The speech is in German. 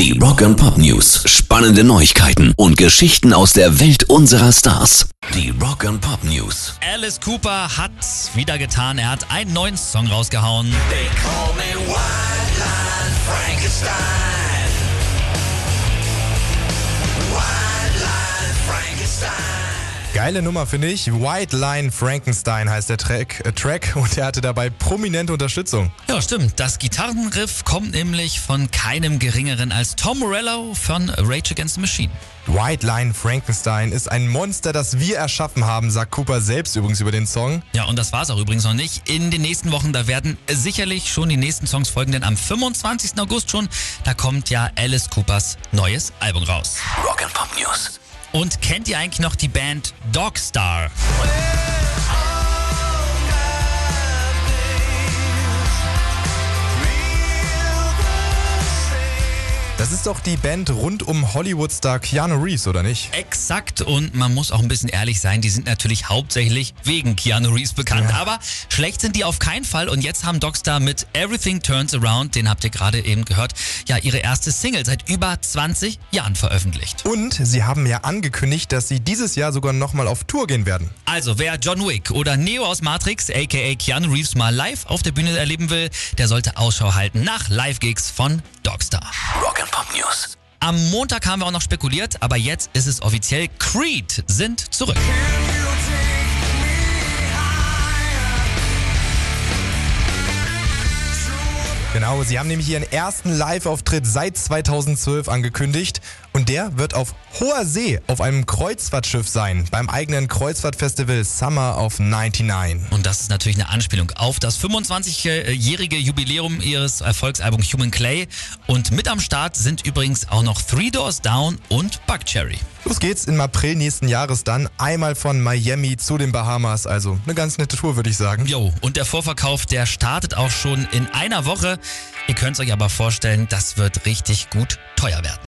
Die Rock and Pop News. Spannende Neuigkeiten und Geschichten aus der Welt unserer Stars. Die Rock and Pop News. Alice Cooper hat's wieder getan. Er hat einen neuen Song rausgehauen. They call me Wildline Geile Nummer finde ich. White Line Frankenstein heißt der Track, äh, Track und er hatte dabei prominente Unterstützung. Ja, stimmt. Das Gitarrenriff kommt nämlich von keinem geringeren als Tom Morello von Rage Against the Machine. White Line Frankenstein ist ein Monster, das wir erschaffen haben, sagt Cooper selbst übrigens über den Song. Ja, und das war's auch übrigens noch nicht. In den nächsten Wochen, da werden sicherlich schon die nächsten Songs folgen, denn am 25. August schon, da kommt ja Alice Coopers neues Album raus. Rock and Pop News. Und kennt ihr eigentlich noch die Band Dogstar? Ist doch die Band rund um Hollywood-Star Keanu Reeves, oder nicht? Exakt und man muss auch ein bisschen ehrlich sein, die sind natürlich hauptsächlich wegen Keanu Reeves bekannt, Ja. aber schlecht sind die auf keinen Fall und jetzt haben Dogstar mit Everything Turns Around, den habt ihr gerade eben gehört, ja ihre erste Single seit über 20 Jahren veröffentlicht. Und sie haben ja angekündigt, dass sie dieses Jahr sogar nochmal auf Tour gehen werden. Also wer John Wick oder Neo aus Matrix, aka Keanu Reeves mal live auf der Bühne erleben will, der sollte Ausschau halten nach Live-Gigs von Dogstar. News. Am Montag haben wir auch noch spekuliert, aber jetzt ist es offiziell, Creed sind zurück. Genau, sie haben nämlich ihren ersten Live-Auftritt seit 2012 angekündigt der wird auf hoher See auf einem Kreuzfahrtschiff sein, beim eigenen Kreuzfahrtfestival Summer of 99. Und das ist natürlich eine Anspielung auf das 25-jährige Jubiläum ihres Erfolgsalbums Human Clay. Und mit am Start sind übrigens auch noch Three Doors Down und Buckcherry. Los geht's im April nächsten Jahres dann einmal von Miami zu den Bahamas, also eine ganz nette Tour, würde ich sagen. Jo, und der Vorverkauf, der startet auch schon in einer Woche. Ihr könnt es euch aber vorstellen, das wird richtig gut teuer werden.